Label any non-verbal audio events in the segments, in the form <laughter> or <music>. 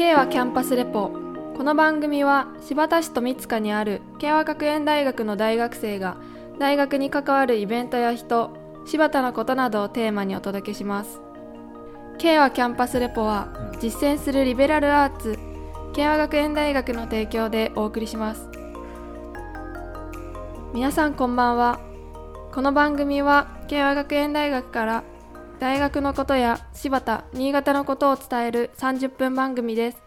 K はキャンパスレポ。この番組は新発田市と三塚にある慶和学園大学の大学生が大学に関わるイベントや人柴田のことなどをテーマにお届けします。K はキャンパスレポは実践するリベラルアーツ慶和学園大学の提供でお送りします。皆さんこんばんは。この番組は慶和学園大学から大学のことや柴田新潟のことを伝える30分番組です。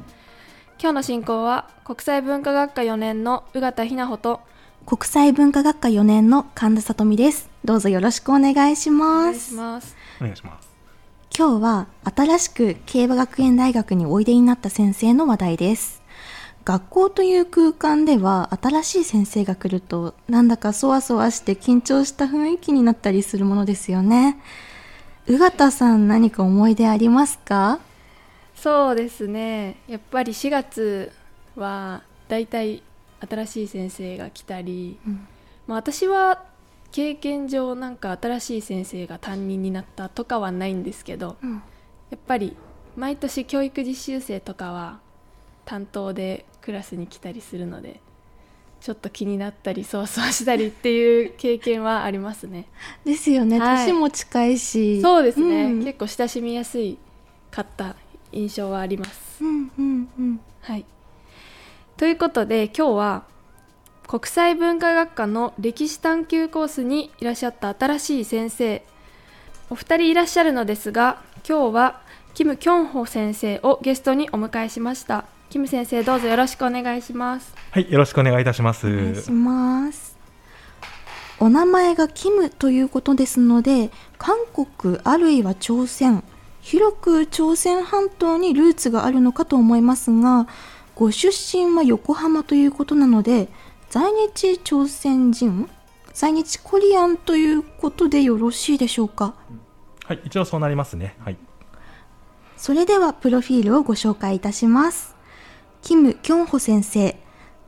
今日の進行は国際文化学科4年の宇形ひなほと国際文化学科4年の神田さとみです。どうぞよろしくお願いしおます。願いします。お願いします。今日は新しく競馬学園大学においでになった先生の話題です。学校という空間では新しい先生が来るとなんだかそわそわして緊張した雰囲気になったりするものですよね宇形さん何か思い出ありますか？そうですね。やっぱり4月はだいたい新しい先生が来たり、うん。まあ、私は経験上なんか新しい先生が担任になったとかはないんですけどうん。やっぱり毎年教育実習生とかは担当でクラスに来たりするのでちょっと気になったりそわそわしたりっていう経験はありますね。ですよね、はい。年も近いし。そうですね、うん。結構親しみやすいかった印象はあります。うんうんうん。はい。ということで今日は国際文化学科の歴史探究コースにいらっしゃった新しい先生。お二人いらっしゃるのですが今日はキム・キョンホ先生をゲストにお迎えしましたキム先生どうぞよろしくお願いしますはい、よろしくお願いいたします。お願いします。お名前がキムということですので、韓国あるいは朝鮮、広く朝鮮半島にルーツがあるのかと思いますが、ご出身は横浜ということなので、在日朝鮮人、在日コリアンということでよろしいでしょうか？はい、一応そうなりますね。はい。それではプロフィールをご紹介いたします。キム・キョンホ先生。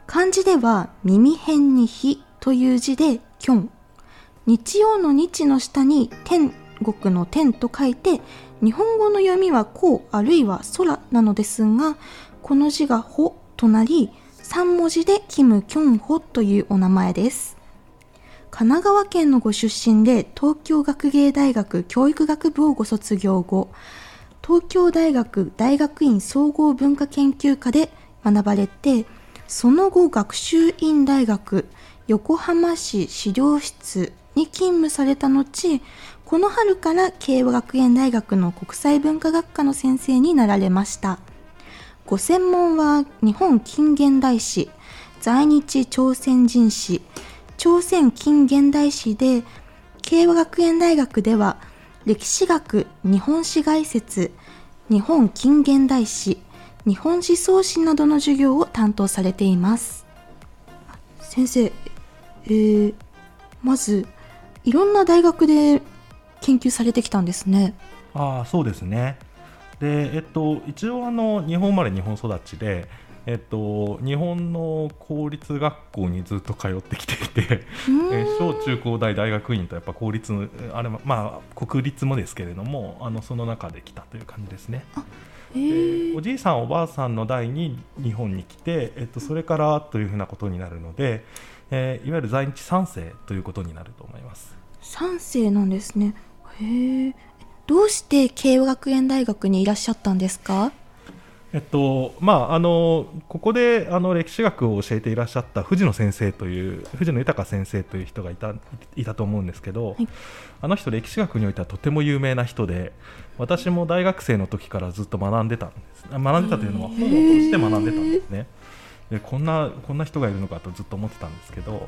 漢字では耳辺に日という字でキョン。日曜の日の下に天国の天と書いて、日本語の読みはこうあるいは空なのですが、この字がほとなり、3文字でキム・キョンホというお名前です。神奈川県のご出身で東京学芸大学教育学部をご卒業後、東京大学大学院総合文化研究科で学ばれてその後学習院大学横浜市資料室に勤務された後この春から慶和学園大学の国際文化学科の先生になられました。ご専門は日本近現代史在日朝鮮人史朝鮮近現代史で慶和学園大学では歴史学日本史概説日本近現代史日本思想史などの授業を担当されています先生、えーまずいろんな大学で研究されてきたんですねああ、そうですね。で、えっと、一応あの日本生まれ日本育ちで。えっと、日本の公立学校にずっと通ってきていて、えー小中高大大学院とやっぱ公立のあれもまあ国立もですけれどもあのその中で来たという感じですね。えー。でおじいさんおばあさんの代に日本に来て、えっと、それからというふうなことになるので、えーいわゆる在日三世ということになると思います。三世なんですね。へえどうして慶和学園大学にいらっしゃったんですか？えっとまあ、あのここであの歴史学を教えていらっしゃった藤野先生という藤野豊先生という人がいたいたと思うんですけど、はい。あの人歴史学においてはとても有名な人で私も大学生の時からずっと学んでたんです。あ学んでたというのは本を通して学んでたんですね。でこんなこんな人がいるのかとずっと思ってたんですけど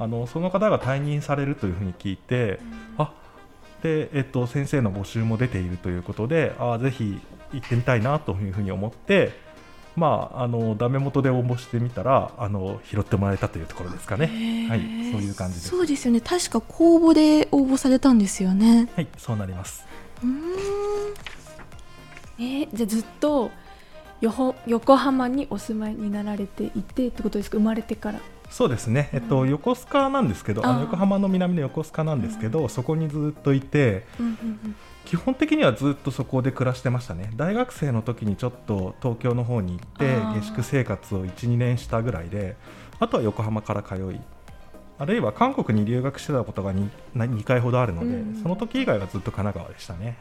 あのその方が退任されるというふうに聞いて、あで、えっと、先生の募集も出ているということであぜひ行ってみたいなというふうに思って、まあ、あのダメ元で応募してみたらあの拾ってもらえたというところですかね。はい、そういう感じです。そうですよね。確か公募で応募されたんですよね。はい、そうなります。うーん。えーじゃあずっとよほ横浜にお住まいになられていてってことですか？生まれてから。そうですね、えっと、横須賀なんですけどあの横浜の南の横須賀なんですけど、そこにずっといて、基本的にはずっとそこで暮らしてましたね大学生の時にちょっと東京の方に行って下宿生活を12年したぐらいであとは横浜から通いあるいは韓国に留学してたことが 2, 2回ほどあるので、うん、その時以外はずっと神奈川でしたね。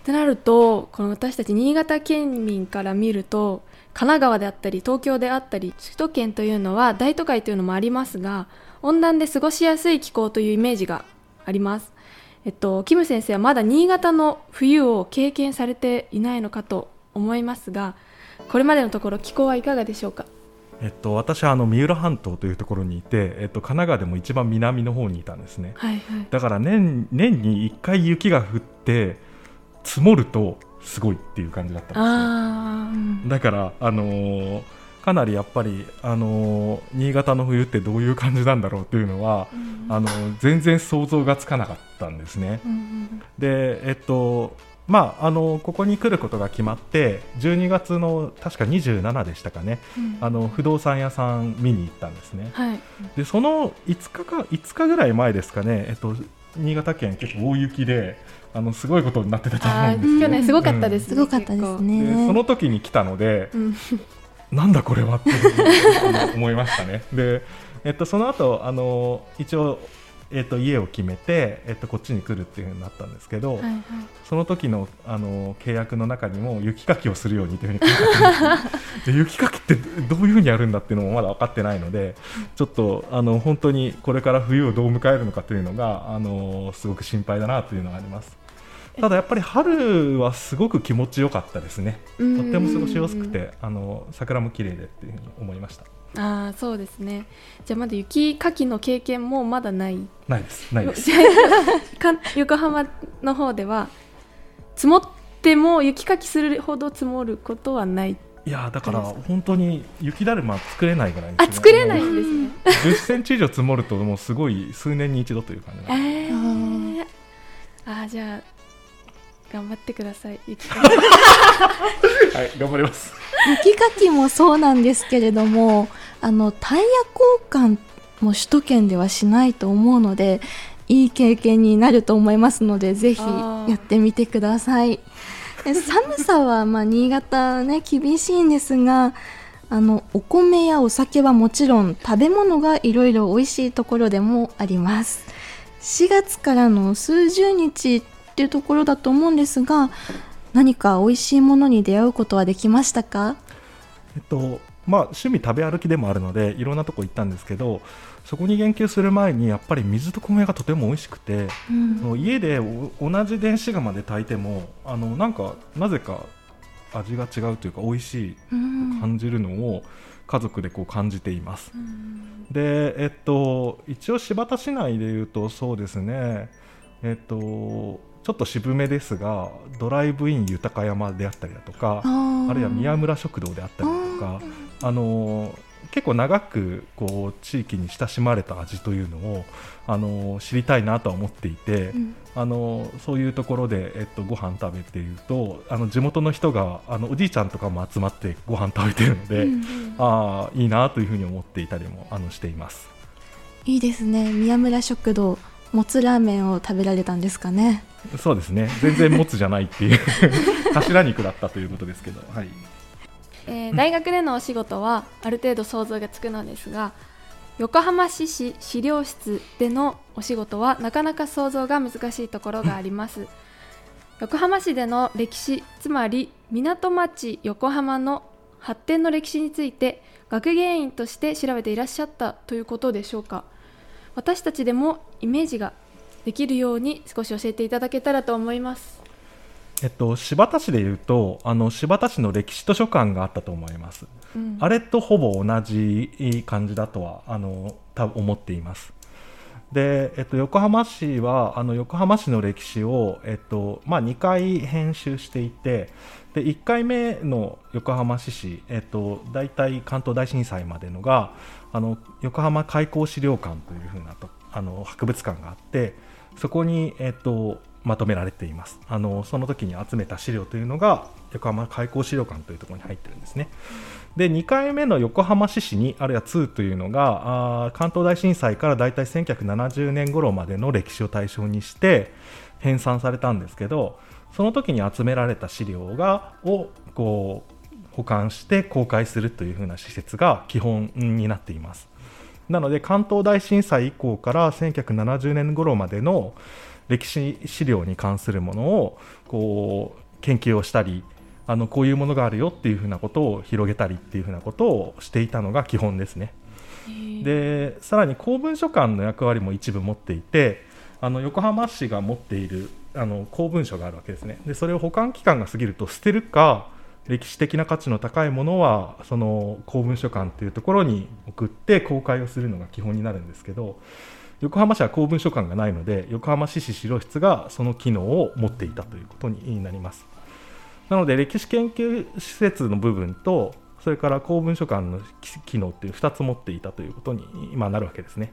ってなるとこの私たち新潟県民から見ると神奈川であったり東京であったり首都圏というのは大都会というのもありますが温暖で過ごしやすい気候というイメージがあります。えっと、キム先生はまだ新潟の冬を経験されていないのかと思いますがこれまでのところ気候はいかがでしょうか？えっと、私はあの三浦半島というところにいて、えっと、神奈川でも一番南の方にいたんですね、はいはい、だから年年に1回雪が降って積もるとすごいっていう感じだったんですねだからあのー、かなりやっぱり、あのー、新潟の冬ってどういう感じなんだろうっていうのは、うん、あのー、全然想像がつかなかったんですね。うん、で、えっとまあ、あのここに来ることが決まって12月の確か27でしたかね、うん、あの不動産屋さん見に行ったんですね、はい、でその5日か5日ぐらい前ですかね、えっと、新潟県結構大雪であのすごいことになってたと思うんです去年すごかったです、うん、すごかったですね。その時に来たので、うん、なんだこれはって思いましたね。で、えっと、その後あの一応えーと、家を決めて、えーと、こっちに来るっていうふうになったんですけど、はいはい、その時のあの契約の中にも雪かきをするようにというふうに書いてあって雪かきってどういうふうにやるんだっていうのもまだ分かってないのでちょっとあの本当にこれから冬をどう迎えるのかというのがあのすごく心配だなというのがあります。ただやっぱり春はすごく気持ちよかったですね。とっても過ごしやすくて、あの桜も綺麗でっていうふうに思いました。ああそうですね。じゃあまだ雪かきの経験もまだない？ないです。ないです。<laughs> 横浜の方では積もっても雪かきするほど積もることはない？いやだから本当に雪だるま作れないぐらい、ね、あ作れないんですね。<laughs> 10センチ以上積もるともうすごい数年に一度という感じえー、あじゃあ頑張ってください雪か。き <laughs> はい頑張ります。雪かきもそうなんですけれどもあのタイヤ交換も首都圏ではしないと思うのでいい経験になると思いますのでぜひやってみてください。寒さはまあ新潟ね厳しいんですがあのお米やお酒はもちろん食べ物がいろいろ美味しいところでもあります。4月からの数十日っていうところだと思うんですが何か美味しいものに出会うことはできましたか？えっとまあ、趣味食べ歩きでもあるのでいろんなとこ行ったんですけどそこに言及する前にやっぱり水と米がとても美味しくて、うん、家で同じ電子釜で炊いてもあのなんかなぜか味が違うというか美味しい感じるのを家族でこう感じています。うん、で、えっと、一応新発田市内でいうとそうですね、えっと、ちょっと渋めですがドライブイン豊山であったりだとかあるいは宮村食堂であったりだとかあの結構長くこう地域に親しまれた味というのをあの知りたいなとは思っていて、うん、あのそういうところで、えっと、ご飯食べているとあの地元の人があのおじいちゃんとかも集まってご飯食べているので、うんうん、ああいいなというふうに思っていたりもあのしています。いいですね。宮村食堂もつラーメンを食べられたんですかね？そうですね。全然もつじゃないっていう。頭肉だったということですけど、はい。えー、大学でのお仕事はある程度想像がつくのですが横浜市市資料室でのお仕事はなかなか想像が難しいところがあります。横浜市での歴史つまり港町横浜の発展の歴史について学芸員として調べていらっしゃったということでしょうか？私たちでもイメージができるように少し教えていただけたらと思います。えっと、新発田市でいうとあの新発田市の歴史図書館があったと思います、うん、あれとほぼ同じ感じだとはあの多分思っています。で、えっと、横浜市はあの横浜市の歴史を、えっとまあ、2回編集していてで1回目の横浜市史、えっと、大体関東大震災までのがあの横浜開港資料館というふうなとあの博物館があってそこに、えっと、まとめられていますあのその時に集めた資料というのが横浜開港資料館というところに入ってるんですね。で2回目の横浜市市にあるいは2というのがあ関東大震災から大体1970年頃までの歴史を対象にして編纂されたんですけどその時に集められた資料がをこう保管して公開するというふうな施設が基本になっています。なので関東大震災以降から1970年頃までの歴史資料に関するものをこう研究をしたりあのこういうものがあるよっていうふうなことを広げたりっていうふうなことをしていたのが基本ですね。でさらに公文書館の役割も一部持っていてあの横浜市が持っているあの公文書があるわけですね。でそれを保管期間が過ぎると捨てるか歴史的な価値の高いものはその公文書館というところに送って公開をするのが基本になるんですけど横浜市は公文書館がないので横浜市市資料室がその機能を持っていたということになります。なので歴史研究施設の部分とそれから公文書館の機能っていう2つ持っていたということに今なるわけですね。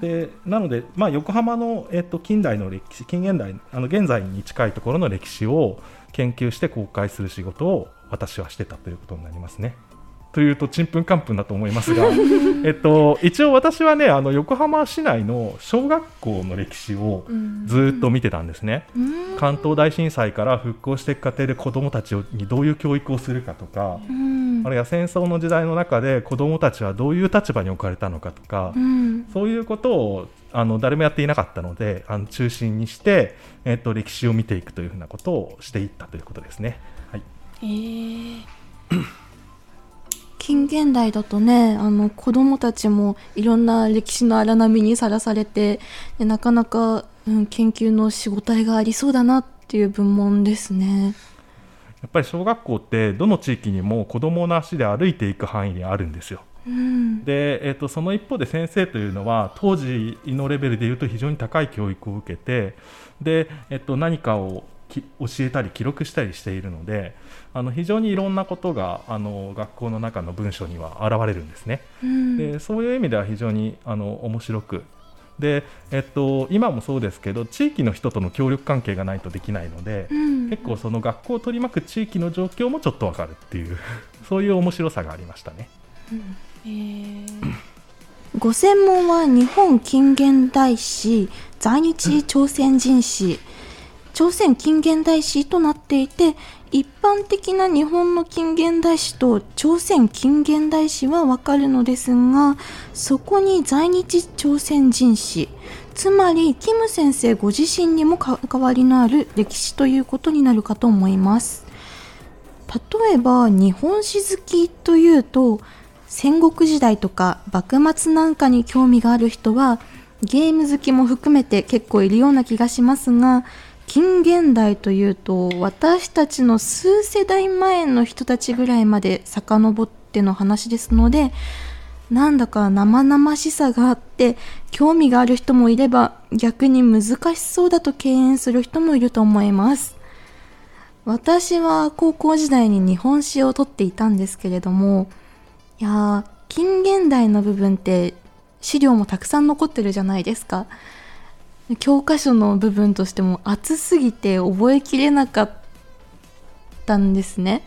でなので、まあ、横浜の、えっと、近代の歴史近現代あの現在に近いところの歴史を研究して公開する仕事を私はしてたということになりますね。というとちんぷんかんぷんだと思いますが、<laughs> えっと、一応私はねあの横浜市内の小学校の歴史をずっと見てたんですね、関東大震災から復興していく過程で子どもたちにどういう教育をするかとか、あるいは戦争の時代の中で子どもたちはどういう立場に置かれたのかとか、そういうことをあの誰もやっていなかったのであの中心にして、えっと、歴史を見ていくというふうなことをしていったということですね。はい、えー近現代だとねあの子どもたちもいろんな歴史の荒波にさらされてなかなか、うん、研究の仕事がありそうだなっていう部門ですね。やっぱり小学校ってどの地域にも子どもの足で歩いていく範囲にあるんですよ。うん、で、えーと、その一方で先生というのは当時のレベルでいうと非常に高い教育を受けてで、えーと何かを教えたり記録したりしているのであの非常にいろんなことがあの学校の中の文章には現れるんですね。うん、でそういう意味では非常にあの面白く。で、えっと、今もそうですけど地域の人との協力関係がないとできないので、うん、結構その学校を取り巻く地域の状況もちょっとわかるっていうそういう面白さがありましたね。うんえご専門は日本近現代史在日朝鮮人史。朝鮮近現代史となっていて一般的な日本の近現代史と朝鮮近現代史はわかるのですがそこに在日朝鮮人史つまりキム先生ご自身にも関わりのある歴史ということになるかと思います。例えば日本史好きというと戦国時代とか幕末なんかに興味がある人はゲーム好きも含めて結構いるような気がしますが近現代というと私たちの数世代前の人たちぐらいまで遡っての話ですのでなんだか生々しさがあって興味がある人もいれば逆に難しそうだと敬遠する人もいると思います。私は高校時代に日本史をとっていたんですけれどもいや近現代の部分って資料もたくさん残ってるじゃないですか。教科書の部分としても厚すぎて覚えきれなかったんですね。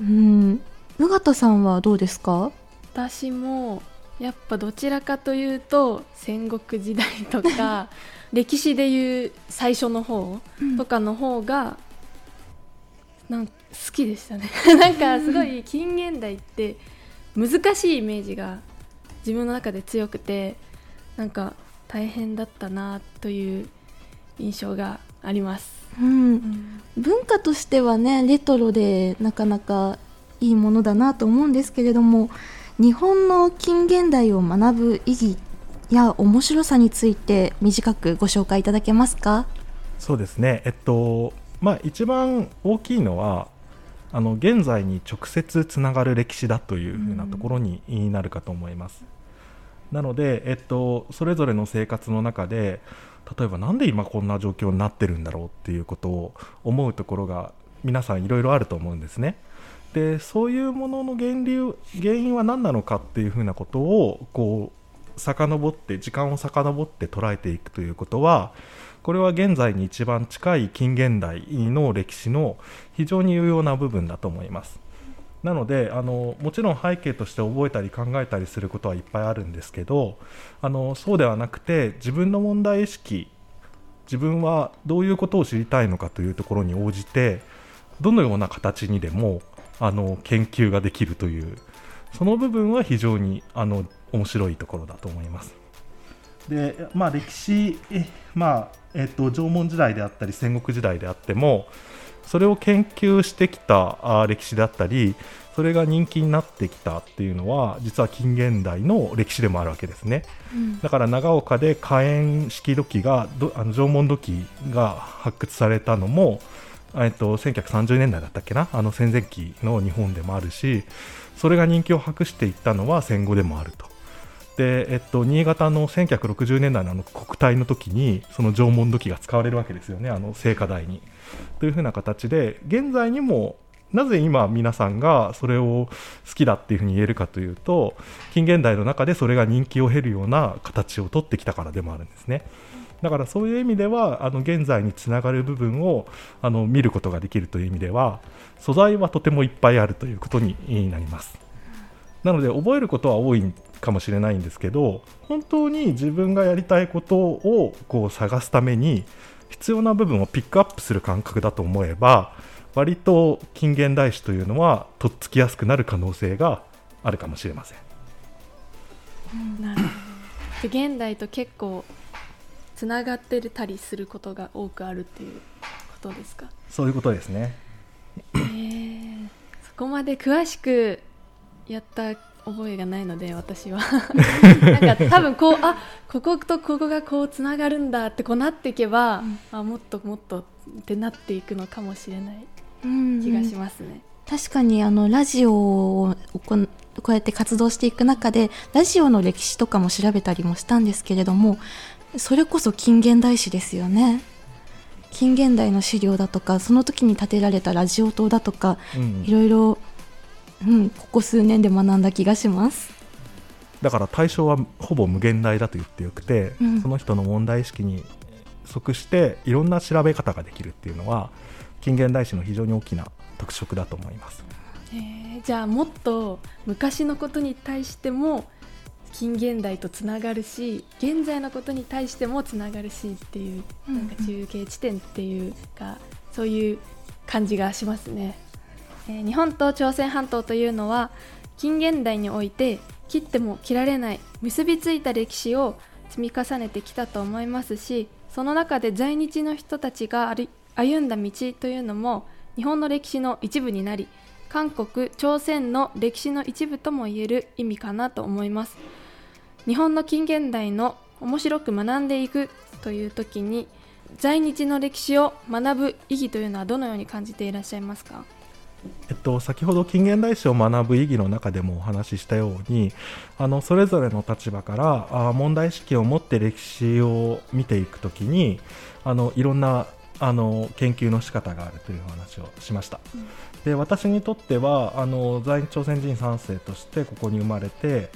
うん、宇形さんはどうですか？私もやっぱどちらかというと戦国時代とか <laughs> 歴史でいう最初の方とかの方が、なん好きでしたね。<laughs> なんかすごい近現代って難しいイメージが自分の中で強くてなんか大変だったなという印象があります、うん、うん、文化としてはねレトロでなかなかいいものだなと思うんですけれども日本の近現代を学ぶ意義や面白さについて短くご紹介いただけますか？そうですね。えっとまあ一番大きいのはあの現在に直接つながる歴史だというふうなところになるかと思います。なので、えっと、それぞれの生活の中で例えば何で今こんな状況になってるんだろうっていうことを思うところが皆さんいろいろあると思うんですね。でそういうものの源流原因は何なのかっていうふうなことをこう遡って時間を遡って捉えていくということはこれは現在に一番近い近現代の歴史の非常に有用な部分だと思いますなのであのもちろん背景として覚えたり考えたりすることはいっぱいあるんですけどあのそうではなくて自分の問題意識自分はどういうことを知りたいのかというところに応じてどのような形にでもあの研究ができるというその部分は非常にあの面白いところだと思います。でまあ、歴史、まあえっと、縄文時代であったり戦国時代であってもそれを研究してきたあ歴史であったりそれが人気になってきたっていうのは実は近現代の歴史でもあるわけですね、うん、だから長岡で火炎式土器があの縄文土器が発掘されたのもえっと、1930年代だったっけな？あの戦前期の日本でもあるしそれが人気を博していったのは戦後でもあると。でえっと、新潟の1960年代のあの国体の時にその縄文土器が使われるわけですよね、あの聖火台に。というふうな形で現在にもなぜ今皆さんがそれを好きだっていうふうに言えるかというと近現代の中でそれが人気を経るような形をとってきたからでもあるんですね。だからそういう意味ではあの現在につながる部分をあの見ることができるという意味では素材はとてもいっぱいあるということになりますなので覚えることは多いかもしれないんですけど本当に自分がやりたいことをこう探すために必要な部分をピックアップする感覚だと思えば割と近現代史というのはとっつきやすくなる可能性があるかもしれません。なるほど。現代と結構つながってたりすることが多くあるっていうことですか？そういうことですね、えー、そこまで詳しくやった覚えがないので私は。<laughs> なんか多分こうあこことここがこうつながるんだってこうなっていけば、うん、あもっともっとってなっていくのかもしれない気がしますね。うんうん、確かにあのラジオをこうやって活動していく中でラジオの歴史とかも調べたりもしたんですけれどもそれこそ近現代史ですよね。近現代の資料だとかその時に建てられたラジオ塔だとか、うん、いろいろ、うん、ここ数年で学んだ気がします。だから対象はほぼ無限大だと言ってよくて、うん、その人の問題意識に即していろんな調べ方ができるっていうのは近現代史の非常に大きな特色だと思います。えー、じゃあもっと昔のことに対しても近現代とつながるし現在のことに対してもつながるしっていう、なんか中継地点っていうかそういう感じがしますね、え、日本と朝鮮半島というのは近現代において切っても切られない結びついた歴史を積み重ねてきたと思いますしその中で在日の人たちが歩んだ道というのも日本の歴史の一部になり韓国朝鮮の歴史の一部ともいえる意味かなと思います。日本の近現代の面白く学んでいくという時に在日の歴史を学ぶ意義というのはどのように感じていらっしゃいますか？えっと、先ほど近現代史を学ぶ意義の中でもお話ししたようにあのそれぞれの立場からあ問題意識を持って歴史を見ていくときにあのいろんなあの研究の仕方があるという話をしました、うん、で私にとってはあの在日朝鮮人3世としてここに生まれて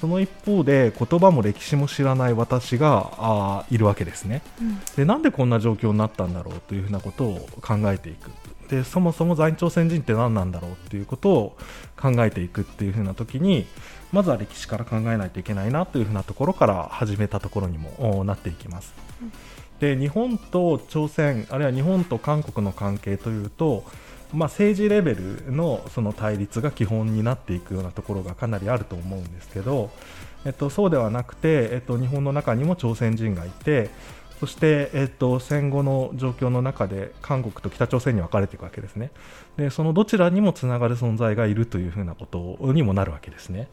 その一方で言葉も歴史も知らない私があいるわけですね、うん、でなんでこんな状況になったんだろうというふうなことを考えていくでそもそも在日朝鮮人って何なんだろうっていうことを考えていくっていうふうな時にまずは歴史から考えないといけないなというふうなところから始めたところにもなっていきます。うん、で日本と朝鮮あるいは日本と韓国の関係というとまあ、政治レベルのその対立が基本になっていくようなところがかなりあると思うんですけど、えっと、そうではなくて、えっと、日本の中にも朝鮮人がいてそして、えっと、戦後の状況の中で韓国と北朝鮮に分かれていくわけですね。でそのどちらにもつながる存在がいるというふうなことにもなるわけですね。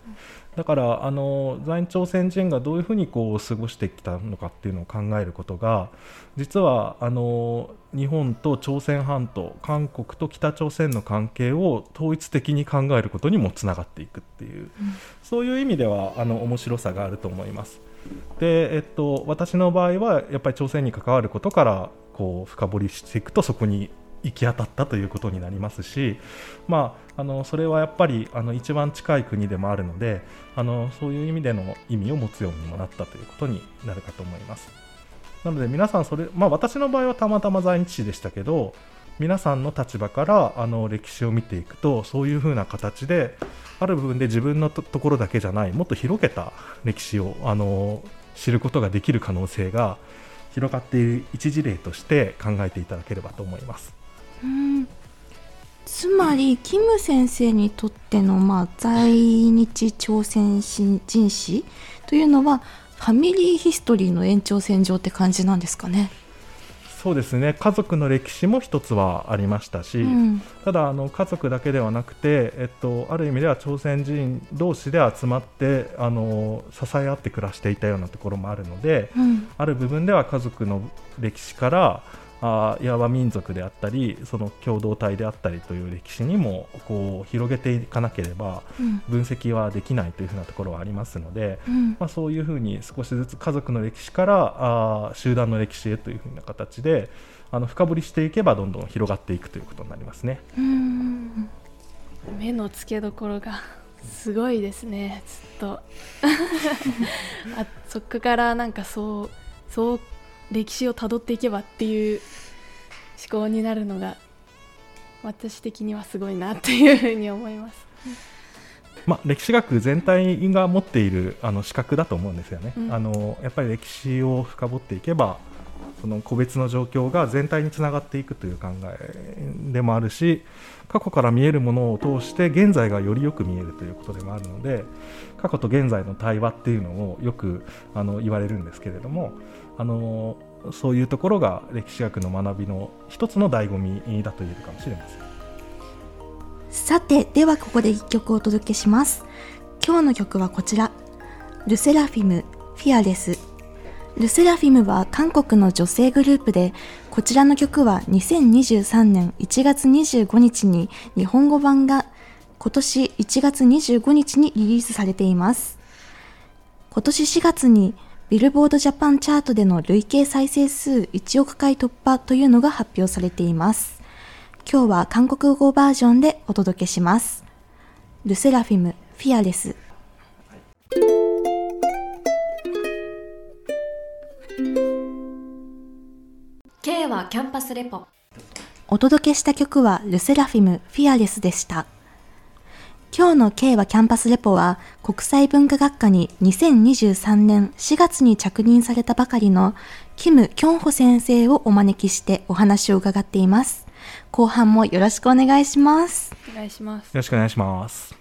だからあの在朝鮮人がどういうふうにこう過ごしてきたのかっていうのを考えることが実はあの日本と朝鮮半島韓国と北朝鮮の関係を統一的に考えることにもつながっていくっていう、うん、そういう意味ではあの面白さがあると思います。で、えっと、私の場合はやっぱり朝鮮に関わることからこう深掘りしていくとそこに行き当たったということになりますし、まあ、あのそれはやっぱりあの一番近い国でもあるのであのそういう意味での意味を持つようにもなったということになるかと思います。なので皆さんそれ、まあ、私の場合はたまたま在日史でしたけど皆さんの立場からあの歴史を見ていくとそういうふうな形である部分で自分のとところだけじゃないもっと広げた歴史をあの知ることができる可能性が広がっている一事例として考えていただければと思います。うん。つまりキム先生にとっての、まあ、在日朝鮮人史というのはファミリーヒストリーの延長線上って感じなんですかね。そうですね。家族の歴史も一つはありましたし、うん。ただあの家族だけではなくて、えっと、ある意味では朝鮮人同士で集まってあの支え合って暮らしていたようなところもあるのでうん。ある部分では家族の歴史からあいわば民族であったりその共同体であったりという歴史にもこう広げていかなければうん。分析はできないというふうなところはありますので、うん。まあ、そういうふうに少しずつ家族の歴史からあー集団の歴史へというふうな形であの深掘りしていけばどんどん広がっていくということになりますね。うん。目の付けどころがすごいですね。ずっと。<laughs> あそこからなんかそうそう歴史をたどっていけばっていう思考になるのが私的にはすごいなっていうふうに思います。まあ、歴史学全体が持っているあの資格だと思うんですよね、うんあのやっぱり歴史を深掘っていけばその個別の状況が全体につながっていくという考えでもあるし過去から見えるものを通して現在がよりよく見えるということでもあるので過去と現在の対話っていうのをよくあの言われるんですけれどもあのそういうところが歴史学の学びの一つの醍醐味だと言えるかもしれません。さてではここで1曲お届けします。今日の曲はこちら。ルセラフィムフィアレス。ルセラフィムは韓国の女性グループでこちらの曲は2023年1月25日に日本語版が今年1月25日にリリースされています。今年4月にビルボードジャパンチャートでの累計再生数1億回突破というのが発表されています今日は韓国語バージョンでお届けします。ルセラフィム、フィアレス。K はキャンパスレポお届けした曲はルセラフィム、フィアレスでした。今日の K はキャンパスレポは国際文化学科に2023年4月に着任されたばかりのキム・キョンホ先生をお招きしてお話を伺っています。後半もよろしくお願いします。お願いしますよろしくお願いします。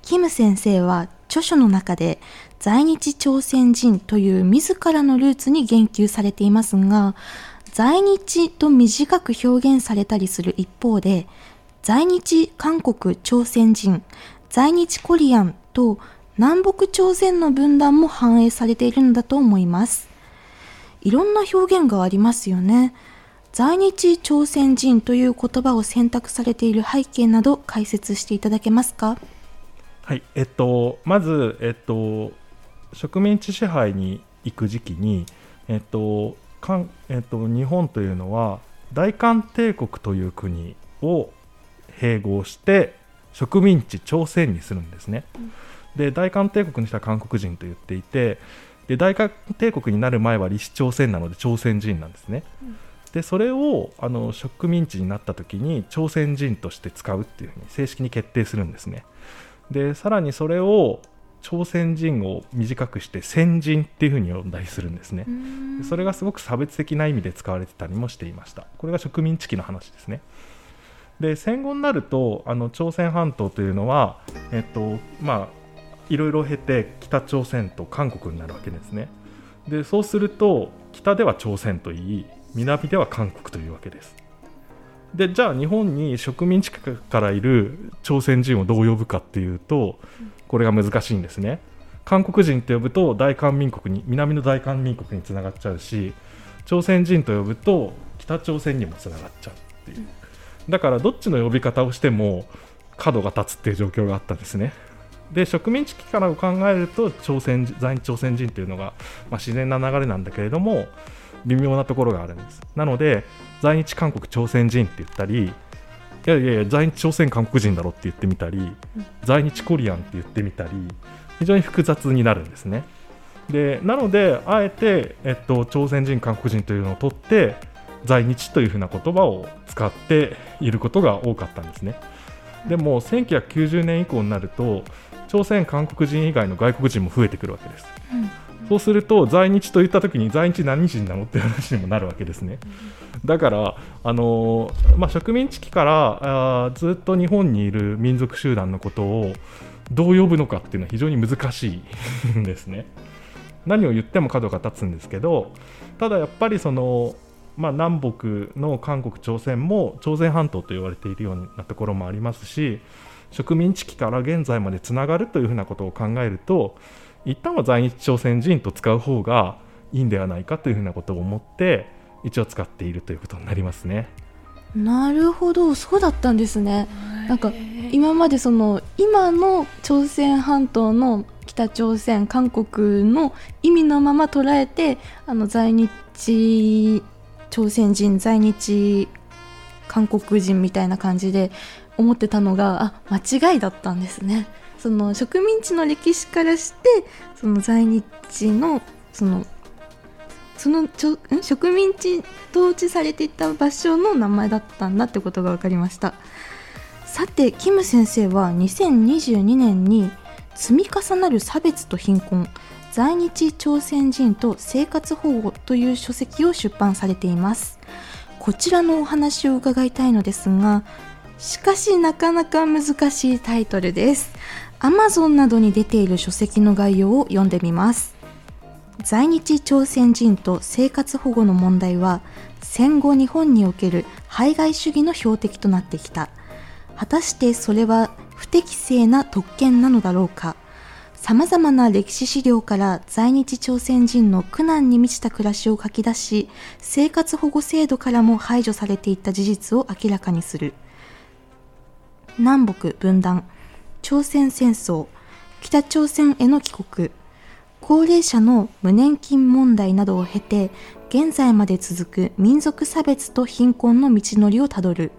キム先生は著書の中で在日朝鮮人という自らのルーツに言及されていますが在日と短く表現されたりする一方で在日韓国朝鮮人在日コリアンと南北朝鮮の分断も反映されているのだと思います。いろんな表現がありますよね。在日朝鮮人という言葉を選択されている背景など解説していただけますか？はい、えっと、まず、えっと、植民地支配に行く時期に、えっとかんえっと、日本というのは大韓帝国という国を併合して植民地朝鮮にするんですね。で大韓帝国にしたら韓国人と言っていてで大韓帝国になる前は李氏朝鮮なので朝鮮人なんですね。でそれをあの植民地になった時に朝鮮人として使うっていうふうに正式に決定するんですね。でさらにそれを朝鮮人を短くして先人っていうふうに呼んだりするんですねでそれがすごく差別的な意味で使われてたりもしていましたこれが植民地期の話ですねで戦後になるとあの朝鮮半島というのはえっとまあいろいろ経て北朝鮮と韓国になるわけですね。でそうすると北では朝鮮といい南では韓国というわけです。でじゃあ日本に植民地からいる朝鮮人をどう呼ぶかっていうとこれが難しいんですね。韓国人と呼ぶと大韓民国に南の大韓民国につながっちゃうし朝鮮人と呼ぶと北朝鮮にもつながっちゃうっていう。だからどっちの呼び方をしても角が立つっていう状況があったんですね。で植民地期からを考えると朝鮮在日朝鮮人というのが、まあ、自然な流れなんだけれども微妙なところがあるんです。なので在日韓国朝鮮人って言ったりいやいやいや在日朝鮮韓国人だろって言ってみたり、在日コリアンって言ってみたり非常に複雑になるんですね。でなのであえて、えっと、朝鮮人韓国人というのを取って在日というふうな言葉を使っていることが多かったんですね。でも1990年以降になると朝鮮韓国人以外の外国人も増えてくるわけです、そうすると在日と言った時に在日何人なのっていう話にもなるわけですね。だから、あのーまあ、植民地期からあーずっと日本にいる民族集団のことをどう呼ぶのかっていうのは非常に難しいんですね。何を言っても角が立つんですけどただやっぱりその、まあ、南北の韓国朝鮮も朝鮮半島と言われているようなところもありますし植民地期から現在までつながるというふうなことを考えると一旦は在日朝鮮人と使う方がいいんではないかというふうなことを思って一応使っているということになりますね。なるほどそうだったんですねなんか今までその今の朝鮮半島の北朝鮮韓国の意味のまま捉えてあの在日朝鮮人在日韓国人みたいな感じで思ってたのがあ間違いだったんですね。その植民地の歴史からしてその在日のそのそのちょ植民地統治されていた場所の名前だったんだってことが分かりました。さてキム先生は2022年に積み重なる差別と貧困在日朝鮮人と生活保護という書籍を出版されています。こちらのお話を伺いたいのですがしかしなかなか難しいタイトルです。Amazon などに出ている書籍の概要を読んでみます。在日朝鮮人と生活保護の問題は戦後日本における排外主義の標的となってきた。果たしてそれは不適正な特権なのだろうか。さまざまな歴史資料から在日朝鮮人の苦難に満ちた暮らしを書き出し生活保護制度からも排除されていった事実を明らかにする。南北分断朝鮮戦争北朝鮮への帰国高齢者の無年金問題などを経て現在まで続く民族差別と貧困の道のりをたどる。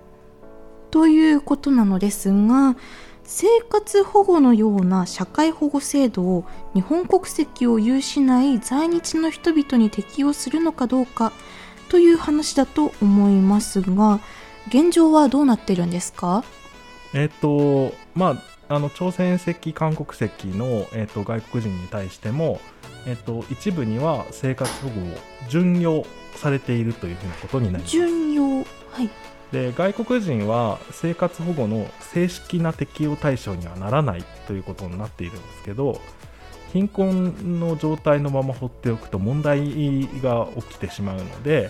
ということなのですが生活保護のような社会保護制度を日本国籍を有しない在日の人々に適用するのかどうかという話だと思いますが現状はどうなってるんですか？えっ、とまああの朝鮮籍韓国籍の、えっと外国人に対しても、えっと一部には生活保護を準用されているというふうなことになります。順用？はいで外国人は生活保護の正式な適用対象にはならないということになっているんですけど貧困の状態のまま放っておくと問題が起きてしまうので、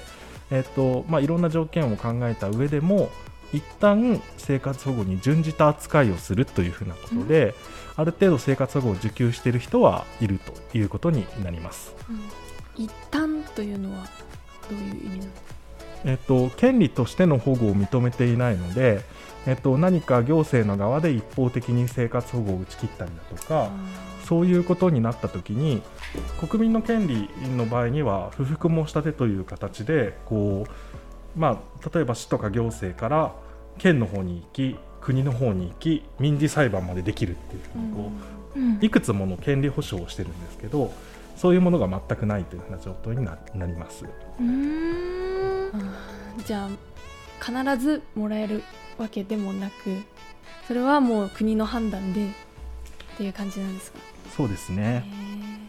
えっとまあ、いろんな条件を考えた上でも一旦生活保護に準じた扱いをするというふうなことで、ある程度生活保護を受給している人はいるということになります。一旦というのはどういう意味なのえっと、権利としての保護を認めていないので、えっと、何か行政の側で一方的に生活保護を打ち切ったりだとかそういうことになった時に国民の権利の場合には不服申し立てという形でこう、まあ、例えば市とか行政から県の方に行き国の方に行き民事裁判までできるっていうふうにこう、うん。いくつもの権利保障をしてるんですけどそういうものが全くないというふうな状態にななります。うーん。じゃあ必ずもらえるわけでもなくそれはもう国の判断でっていう感じなんですか？そうですね。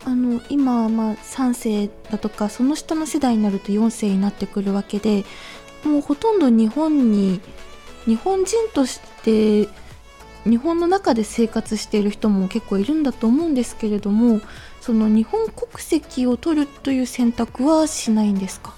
あの今まあ3世だとかその下の世代になると4世になってくるわけでもうほとんど日本に日本人として日本の中で生活している人も結構いるんだと思うんですけれどもその日本国籍を取るという選択はしないんですか？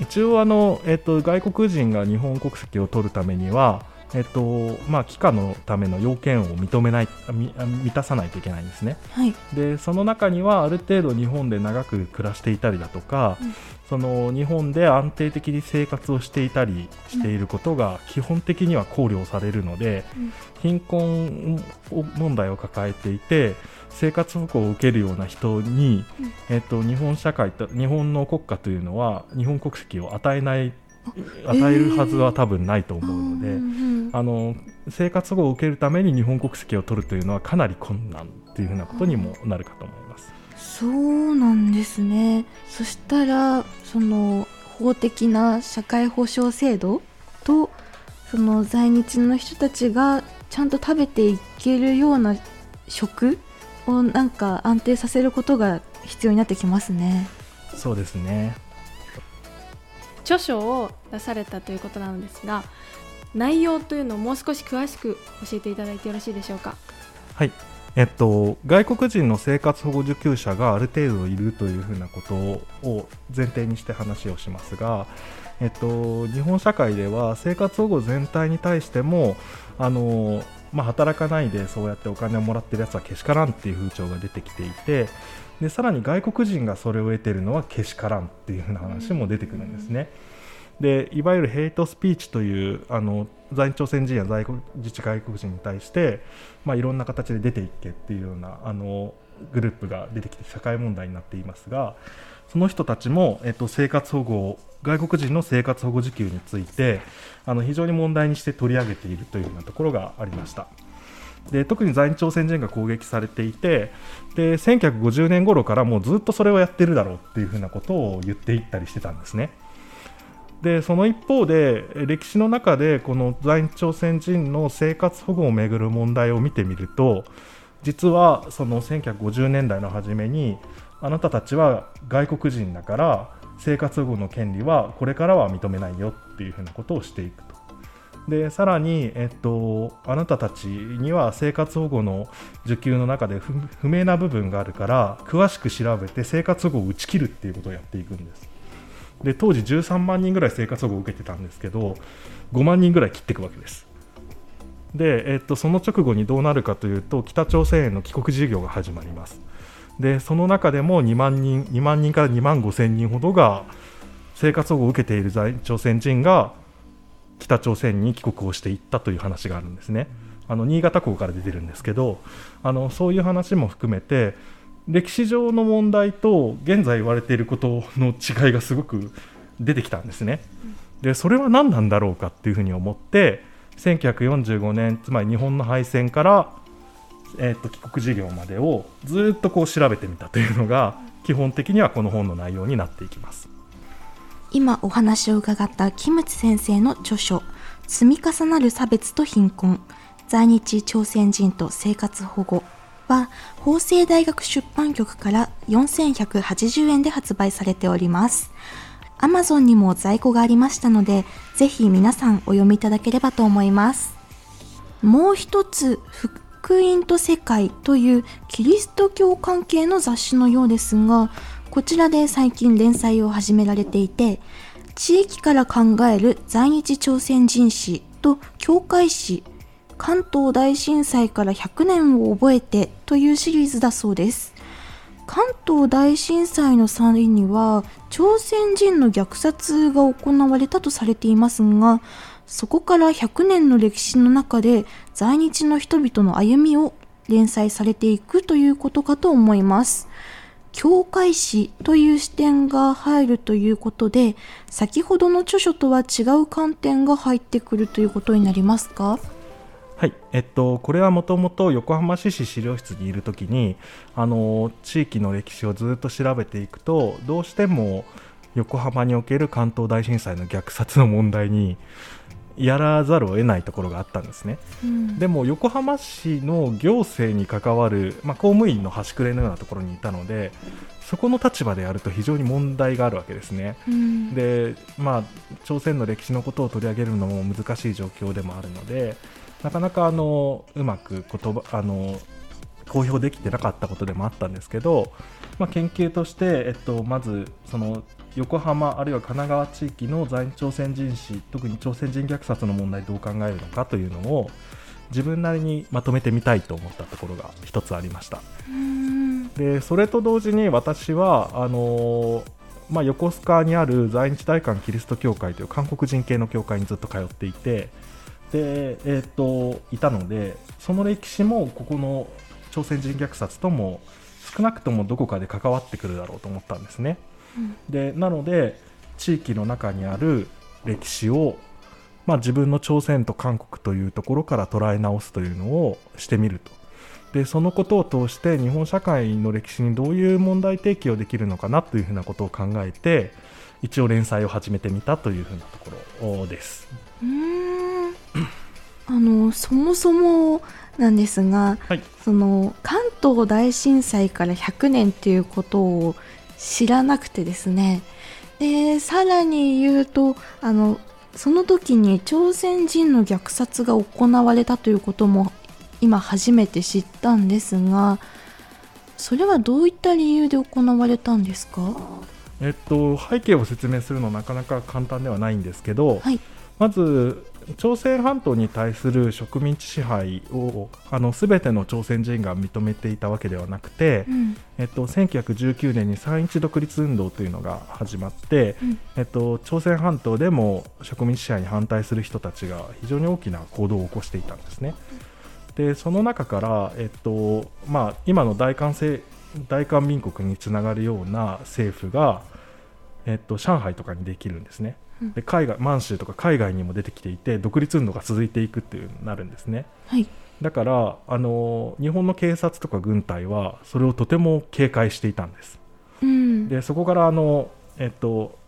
一応あの、えっと、外国人が日本国籍を取るためには、えっとまあ、帰化のための要件を認めない満たさないといけないんですね。はい。でその中にはある程度日本で長く暮らしていたりだとか、うん。その日本で安定的に生活をしていたりしていることが基本的には考慮されるので、うん。貧困問題を抱えていて生活保護を受けるような人に、うん。えっと、日本社会と日本の国家というのは日本国籍を与えないあ与えるはずは多分ないと思うので、うんあの生活保護を受けるために日本国籍を取るというのはかなり困難というふうなことにもなるかと思います。そうなんですね。そしたらその法的な社会保障制度とその在日の人たちがちゃんと食べていけるような食をなんか安定させることが必要になってきますね。そうですね。著書を出されたということなのですが内容というのをもう少し詳しく教えていただいてよろしいでしょうか？はい。えっと、外国人の生活保護受給者がある程度いるというふうなことを前提にして話をしますが、えっと、日本社会では生活保護全体に対してもあの、まあ、働かないでそうやってお金をもらってるやつはけしからんっていう風潮が出てきていてでさらに外国人がそれを得てるのはけしからんっていう風な話も出てくるんですね。でいわゆるヘイトスピーチというあの在朝鮮人や在国自治外国人に対して、まあ、いろんな形で出ていけっていうようなあのグループが出てきて社会問題になっていますがその人たちも、えっと、生活保護外国人の生活保護受給についてあの非常に問題にして取り上げているというようなところがありました。で特に在日朝鮮人が攻撃されていてで1950年頃からもうずっとそれをやってるだろうっていうふうなことを言っていったりしてたんですね。でその一方で歴史の中でこの在日朝鮮人の生活保護をめぐる問題を見てみると実はその1950年代の初めにあなたたちは外国人だから生活保護の権利はこれからは認めないよっていうふうなことをしていくと。でさらに、えっと、あなたたちには生活保護の受給の中で不明な部分があるから詳しく調べて生活保護を打ち切るっていうことをやっていくんです。で当時13万人ぐらい生活保護を受けてたんですけど5万人ぐらい切っていくわけですで、えっと、その直後にどうなるかというと北朝鮮への帰国事業が始まりますでその中でも2万人2万人から2万5千人ほどが生活保護を受けている在朝鮮人が北朝鮮に帰国をしていったという話があるんですね。あの新潟港から出てるんですけどあのそういう話も含めて歴史上の問題と現在言われていることの違いがすごく出てきたんですね。でそれは何なんだろうかっていうふうに思って1945年つまり日本の敗戦から、えー、と帰国事業までをずっとこう調べてみたというのが基本的にはこの本の内容になっていきます。今お話を伺ったキムチ先生の著書「積み重なる差別と貧困在日朝鮮人と生活保護」は法政大学出版局から4180円で発売されております。Amazon にも在庫がありましたので、ぜひ皆さんお読みいただければと思います。もう一つ、福音と世界というキリスト教関係の雑誌のようですが、こちらで最近連載を始められていて、地域から考える在日朝鮮人史と教会史関東大震災から100年を覚えてというシリーズだそうです。関東大震災の際には朝鮮人の虐殺が行われたとされていますがそこから100年の歴史の中で在日の人々の歩みを連載されていくということかと思います。教会史という視点が入るということで先ほどの著書とは違う観点が入ってくるということになりますか？はい、えっと、これはもともと横浜市市資料室にいるときにあの地域の歴史をずっと調べていくとどうしても横浜における関東大震災の虐殺の問題にやらざるを得ないところがあったんですね、うん、でも横浜市の行政に関わる、まあ、公務員の端くれのようなところにいたのでそこの立場でやると非常に問題があるわけですね、うん、でまあ朝鮮の歴史のことを取り上げるのも難しい状況でもあるのでなかなかあのうまく言葉あの公表できてなかったことでもあったんですけど、まあ、研究として、えっと、まずその横浜あるいは神奈川地域の在朝鮮人史特に朝鮮人虐殺の問題どう考えるのかというのを自分なりにまとめてみたいと思ったところが一つありましたでそれと同時に私はあのまあ、横須賀にある在日大韓キリスト教会という韓国人系の教会にずっと通っていてで、えーと、いたのでその歴史もここの朝鮮人虐殺とも少なくともどこかで関わってくるだろうと思ったんですね。うん、でなので地域の中にある歴史を、まあ、自分の朝鮮と韓国というところから捉え直すというのをしてみると。でそのことを通して日本社会の歴史にどういう問題提起をできるのかなというふうなことを考えて一応連載を始めてみたというふうなところです。うーんあのそもそもなんですがはい、その関東大震災から100年っていうことを知らなくてですね。でさらに言うとあのその時に朝鮮人の虐殺が行われたということも今初めて知ったんですがそれはどういった理由で行われたんですか？えっと、背景を説明するのはなかなか簡単ではないんですけど、はい。まず朝鮮半島に対する植民地支配をあの全ての朝鮮人が認めていたわけではなくて、うんえっと、1919年に三一独立運動というのが始まって、うんえっと、朝鮮半島でも植民地支配に反対する人たちが非常に大きな行動を起こしていたんですね。でその中から、えっとまあ、今の大韓政大韓民国につながるような政府が、えっと、上海とかにできるんですね。うんで海外満州とか海外にも出てきていて独立運動が続いていくっていうなるんですね。はいだからあの日本の警察とか軍隊はそれをとても警戒していたんです。うんでそこからあの、えっと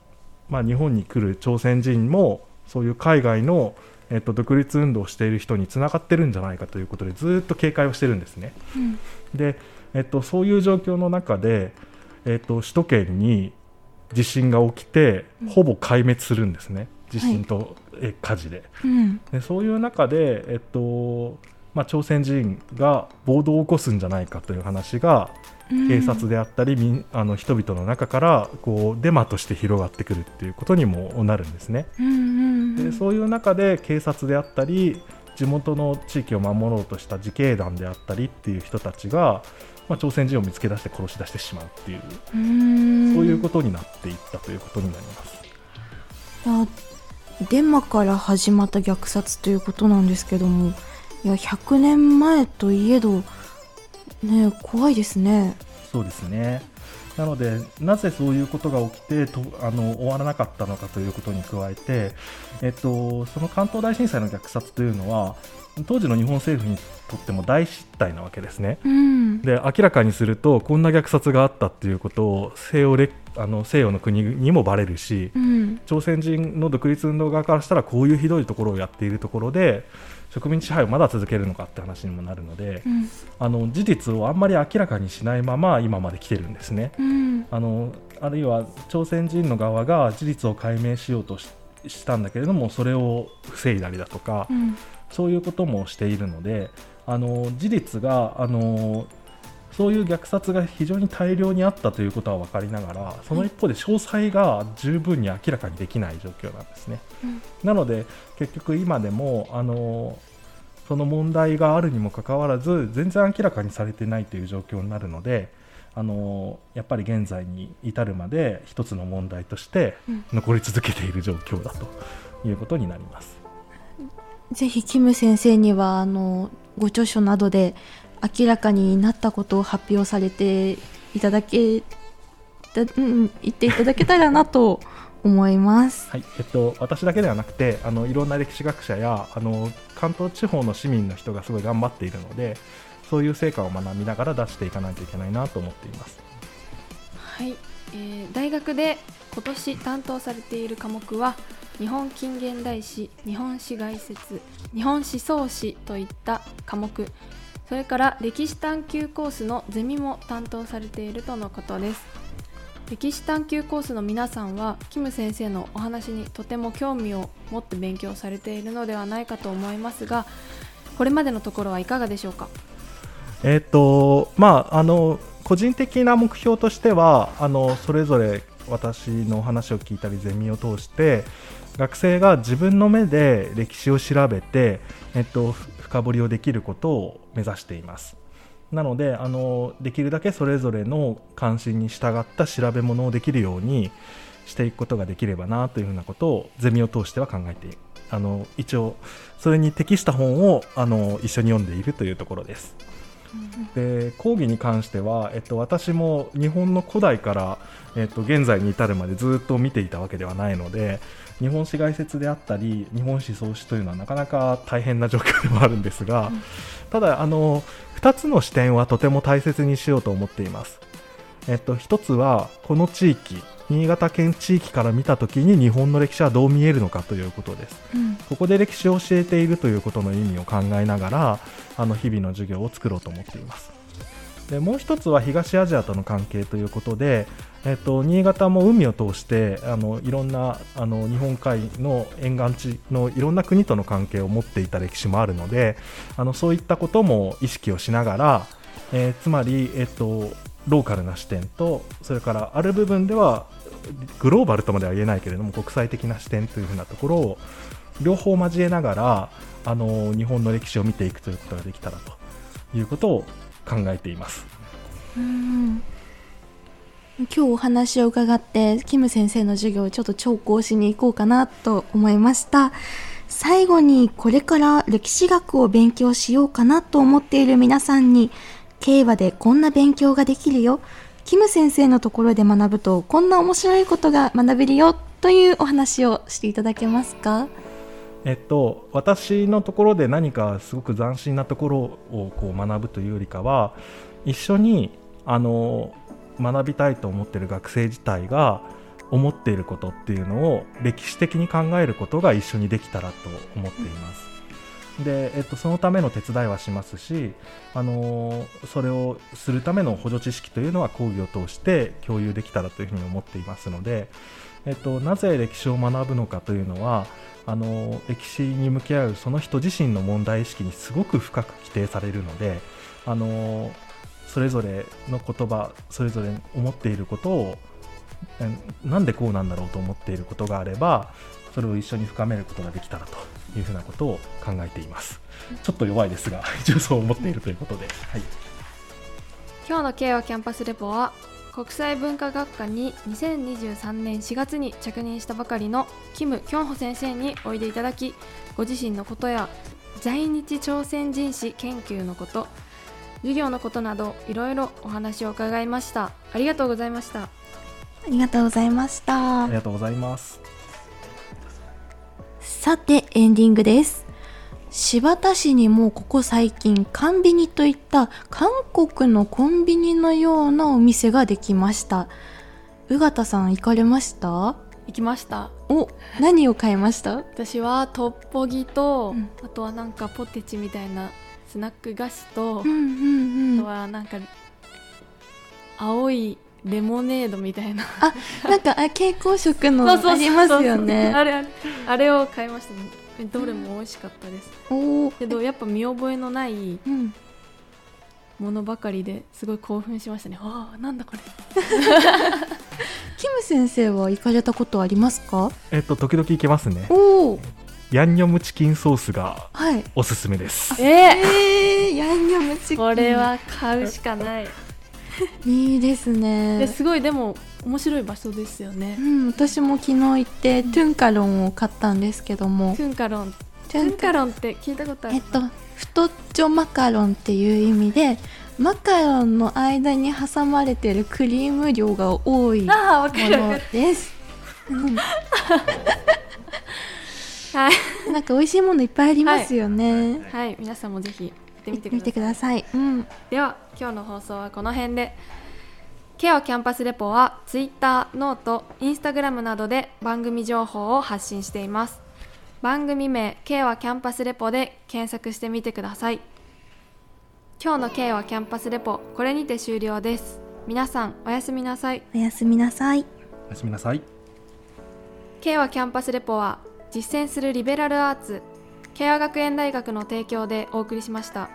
まあ、日本に来る朝鮮人もそういう海外の、えっと、独立運動をしている人につながってるんじゃないかということでずっと警戒をしてるんですね。うんで、えっと、そういう状況の中で、えっと、首都圏に地震が起きてほぼ壊滅するんですね、地震と、え火事で。うん。でそういう中で、えっとまあ、朝鮮人が暴動を起こすんじゃないかという話がうん。警察であったり、民あの人々の中からこうデマとして広がってくるっていうことにもなるんですね。うんうんうん。でそういう中で警察であったり地元の地域を守ろうとした自警団であったりっていう人たちが、まあ、朝鮮人を見つけ出して殺し出してしまうっていう、そういうことになっていったということになります。いやデマから始まった虐殺ということなんですけどもいや100年前といえどね怖いですね。そうですね。なのでなぜそういうことが起きてとあの終わらなかったのかということに加えて、えっと、その関東大震災の虐殺というのは当時の日本政府にとっても大失態なわけですね。うん。で明らかにするとこんな虐殺があったっていうことを西洋列あの西洋の国にもバレるしうん。朝鮮人の独立運動側からしたらこういうひどいところをやっているところで植民地支配をまだ続けるのかって話にもなるのでうん。あの事実をあんまり明らかにしないまま今まで来てるんですね。うん。あのあるいは朝鮮人の側が事実を解明しようとししたんだけれどもそれを防いだりだとか、うんそういうこともしているのであの事実があのそういう虐殺が非常に大量にあったということは分かりながらその一方で詳細が十分に明らかにできない状況なんですね。うんなので結局今でもあのその問題があるにもかかわらず全然明らかにされてないという状況になるのであのやっぱり現在に至るまで一つの問題としてうん残り続けている状況だということになります。ぜひキム先生にはあのご著書などで明らかになったことを発表されていただけた、<laughs> うん、言っていただけたらなと思います。はいえっと、私だけではなくてあのいろんな歴史学者やあの関東地方の市民の人がすごい頑張っているのでそういう成果を学びながら出していかないといけないなと思っています。はい、えー大学で今年担当されている科目は日本近現代史日本史概説日本思想史といった科目それから歴史探究コースのゼミも担当されているとのことです。歴史探究コースの皆さんはキム先生のお話にとても興味を持って勉強されているのではないかと思いますがこれまでのところはいかがでしょうか？えっとまあ、あの個人的な目標としてはあのそれぞれ私の話を聞いたりゼミを通して学生が自分の目で歴史を調べて、えっと、ふ深掘りをできることを目指しています。なのであのできるだけそれぞれの関心に従った調べ物をできるようにしていくことができればなというふうなことをゼミを通しては考えているあの一応それに適した本をあの一緒に読んでいるというところです。で講義に関しては、えっと、私も日本の古代から、えっと、現在に至るまでずっと見ていたわけではないので、日本史概説であったり日本史創始というのはなかなか大変な状況でもあるんですが、ただあの2つの視点はとても大切にしようと思っています。えっと、1つはこの地域新潟県地域から見た時に日本の歴史はどう見えるのかということです。うんここで歴史を教えているということの意味を考えながらあの日々の授業を作ろうと思っていますでもう一つは東アジアとの関係ということで、えっと、新潟も海を通してあのいろんなあの日本海の沿岸地のいろんな国との関係を持っていた歴史もあるのであのそういったことも意識をしながら、えーつまり、えっと、ローカルな視点とそれからある部分ではグローバルとまでは言えないけれども国際的な視点というふうなところを両方交えながらあの日本の歴史を見ていくということができたらということを考えています。うん今日お話を伺ってキム先生の授業をちょっと聴講しに行こうかなと思いました。最後にこれから歴史学を勉強しようかなと思っている皆さんに競馬でこんな勉強ができるよ。キム先生のところで学ぶとこんな面白いことが学べるよというお話をしていただけますか？えっと、私のところで何かすごく斬新なところをこう学ぶというよりかは一緒にあの学びたいと思っている学生自体が思っていることっていうのを歴史的に考えることが一緒にできたらと思っています。で、えっと、そのための手伝いはしますし、あのそれをするための補助知識というのは講義を通して共有できたらというふうに思っていますので、えっと、なぜ歴史を学ぶのかというのはあの歴史に向き合うその人自身の問題意識にすごく深く規定されるのであのそれぞれの言葉それぞれ思っていることをなんでこうなんだろうと思っていることがあればそれを一緒に深めることができたらというふうなことを考えています。ちょっと弱いですが <laughs> 一応そう思っているということで、はい、今日の慶和キャンパスレポは国際文化学科に2023年4月に着任したばかりのキム・キョンホ先生においでいただきご自身のことや在日朝鮮人史研究のこと授業のことなどいろいろお話を伺いました。ありがとうございました。ありがとうございました。ありがとうございます。さてエンディングです。新発田市にもここ最近カンビニといった韓国のコンビニのようなお店ができました。宇方さん行かれました？行きました。お何を買いました？私はトッポギと、うん。あとはなんかポテチみたいなスナック菓子と、うんうんうあとんはなんか青いレモネードみたいな。なんかあ蛍光色の <laughs> ありますよね。あれあれあれを買いましたね。どれも美味しかったです。おおけどやっぱ見覚えのないうん。ものばかりですごい興奮しましたね。ああなんだこれ。<laughs> キム先生は行かれたことありますか？えっと時々いけますね。おおヤンニョムチキンソースがはい。おすすめです。ええー、ヤンニョムチキン。これは買うしかない。<laughs> いいですね。ですごいでも面白い場所ですよね。うん、私も昨日行って、トゥンカロンを買ったんですけども。トゥンカロン。トトゥンカロンって聞いたことある？えっと太っちょマカロンっていう意味でマカロンの間に挟まれてるクリーム量が多いもああわかるわかのるです。うん <laughs> はい。なんか美味しいものいっぱいありますよね。はい。皆さんもぜひ行ってみてください。うん。では今日の放送はこの辺で。敬和キャンパスレポは Twitter、 note、Instagram などで番組情報を発信しています。番組名「敬和キャンパスレポ」で検索してみてください。今日の敬和キャンパスレポこれにて終了です。皆さんおやすみなさい。おやすみなさい。おやすみなさい。ケアキャンパスレポは実践するリベラルアーツ慶和学園大学の提供でお送りしました。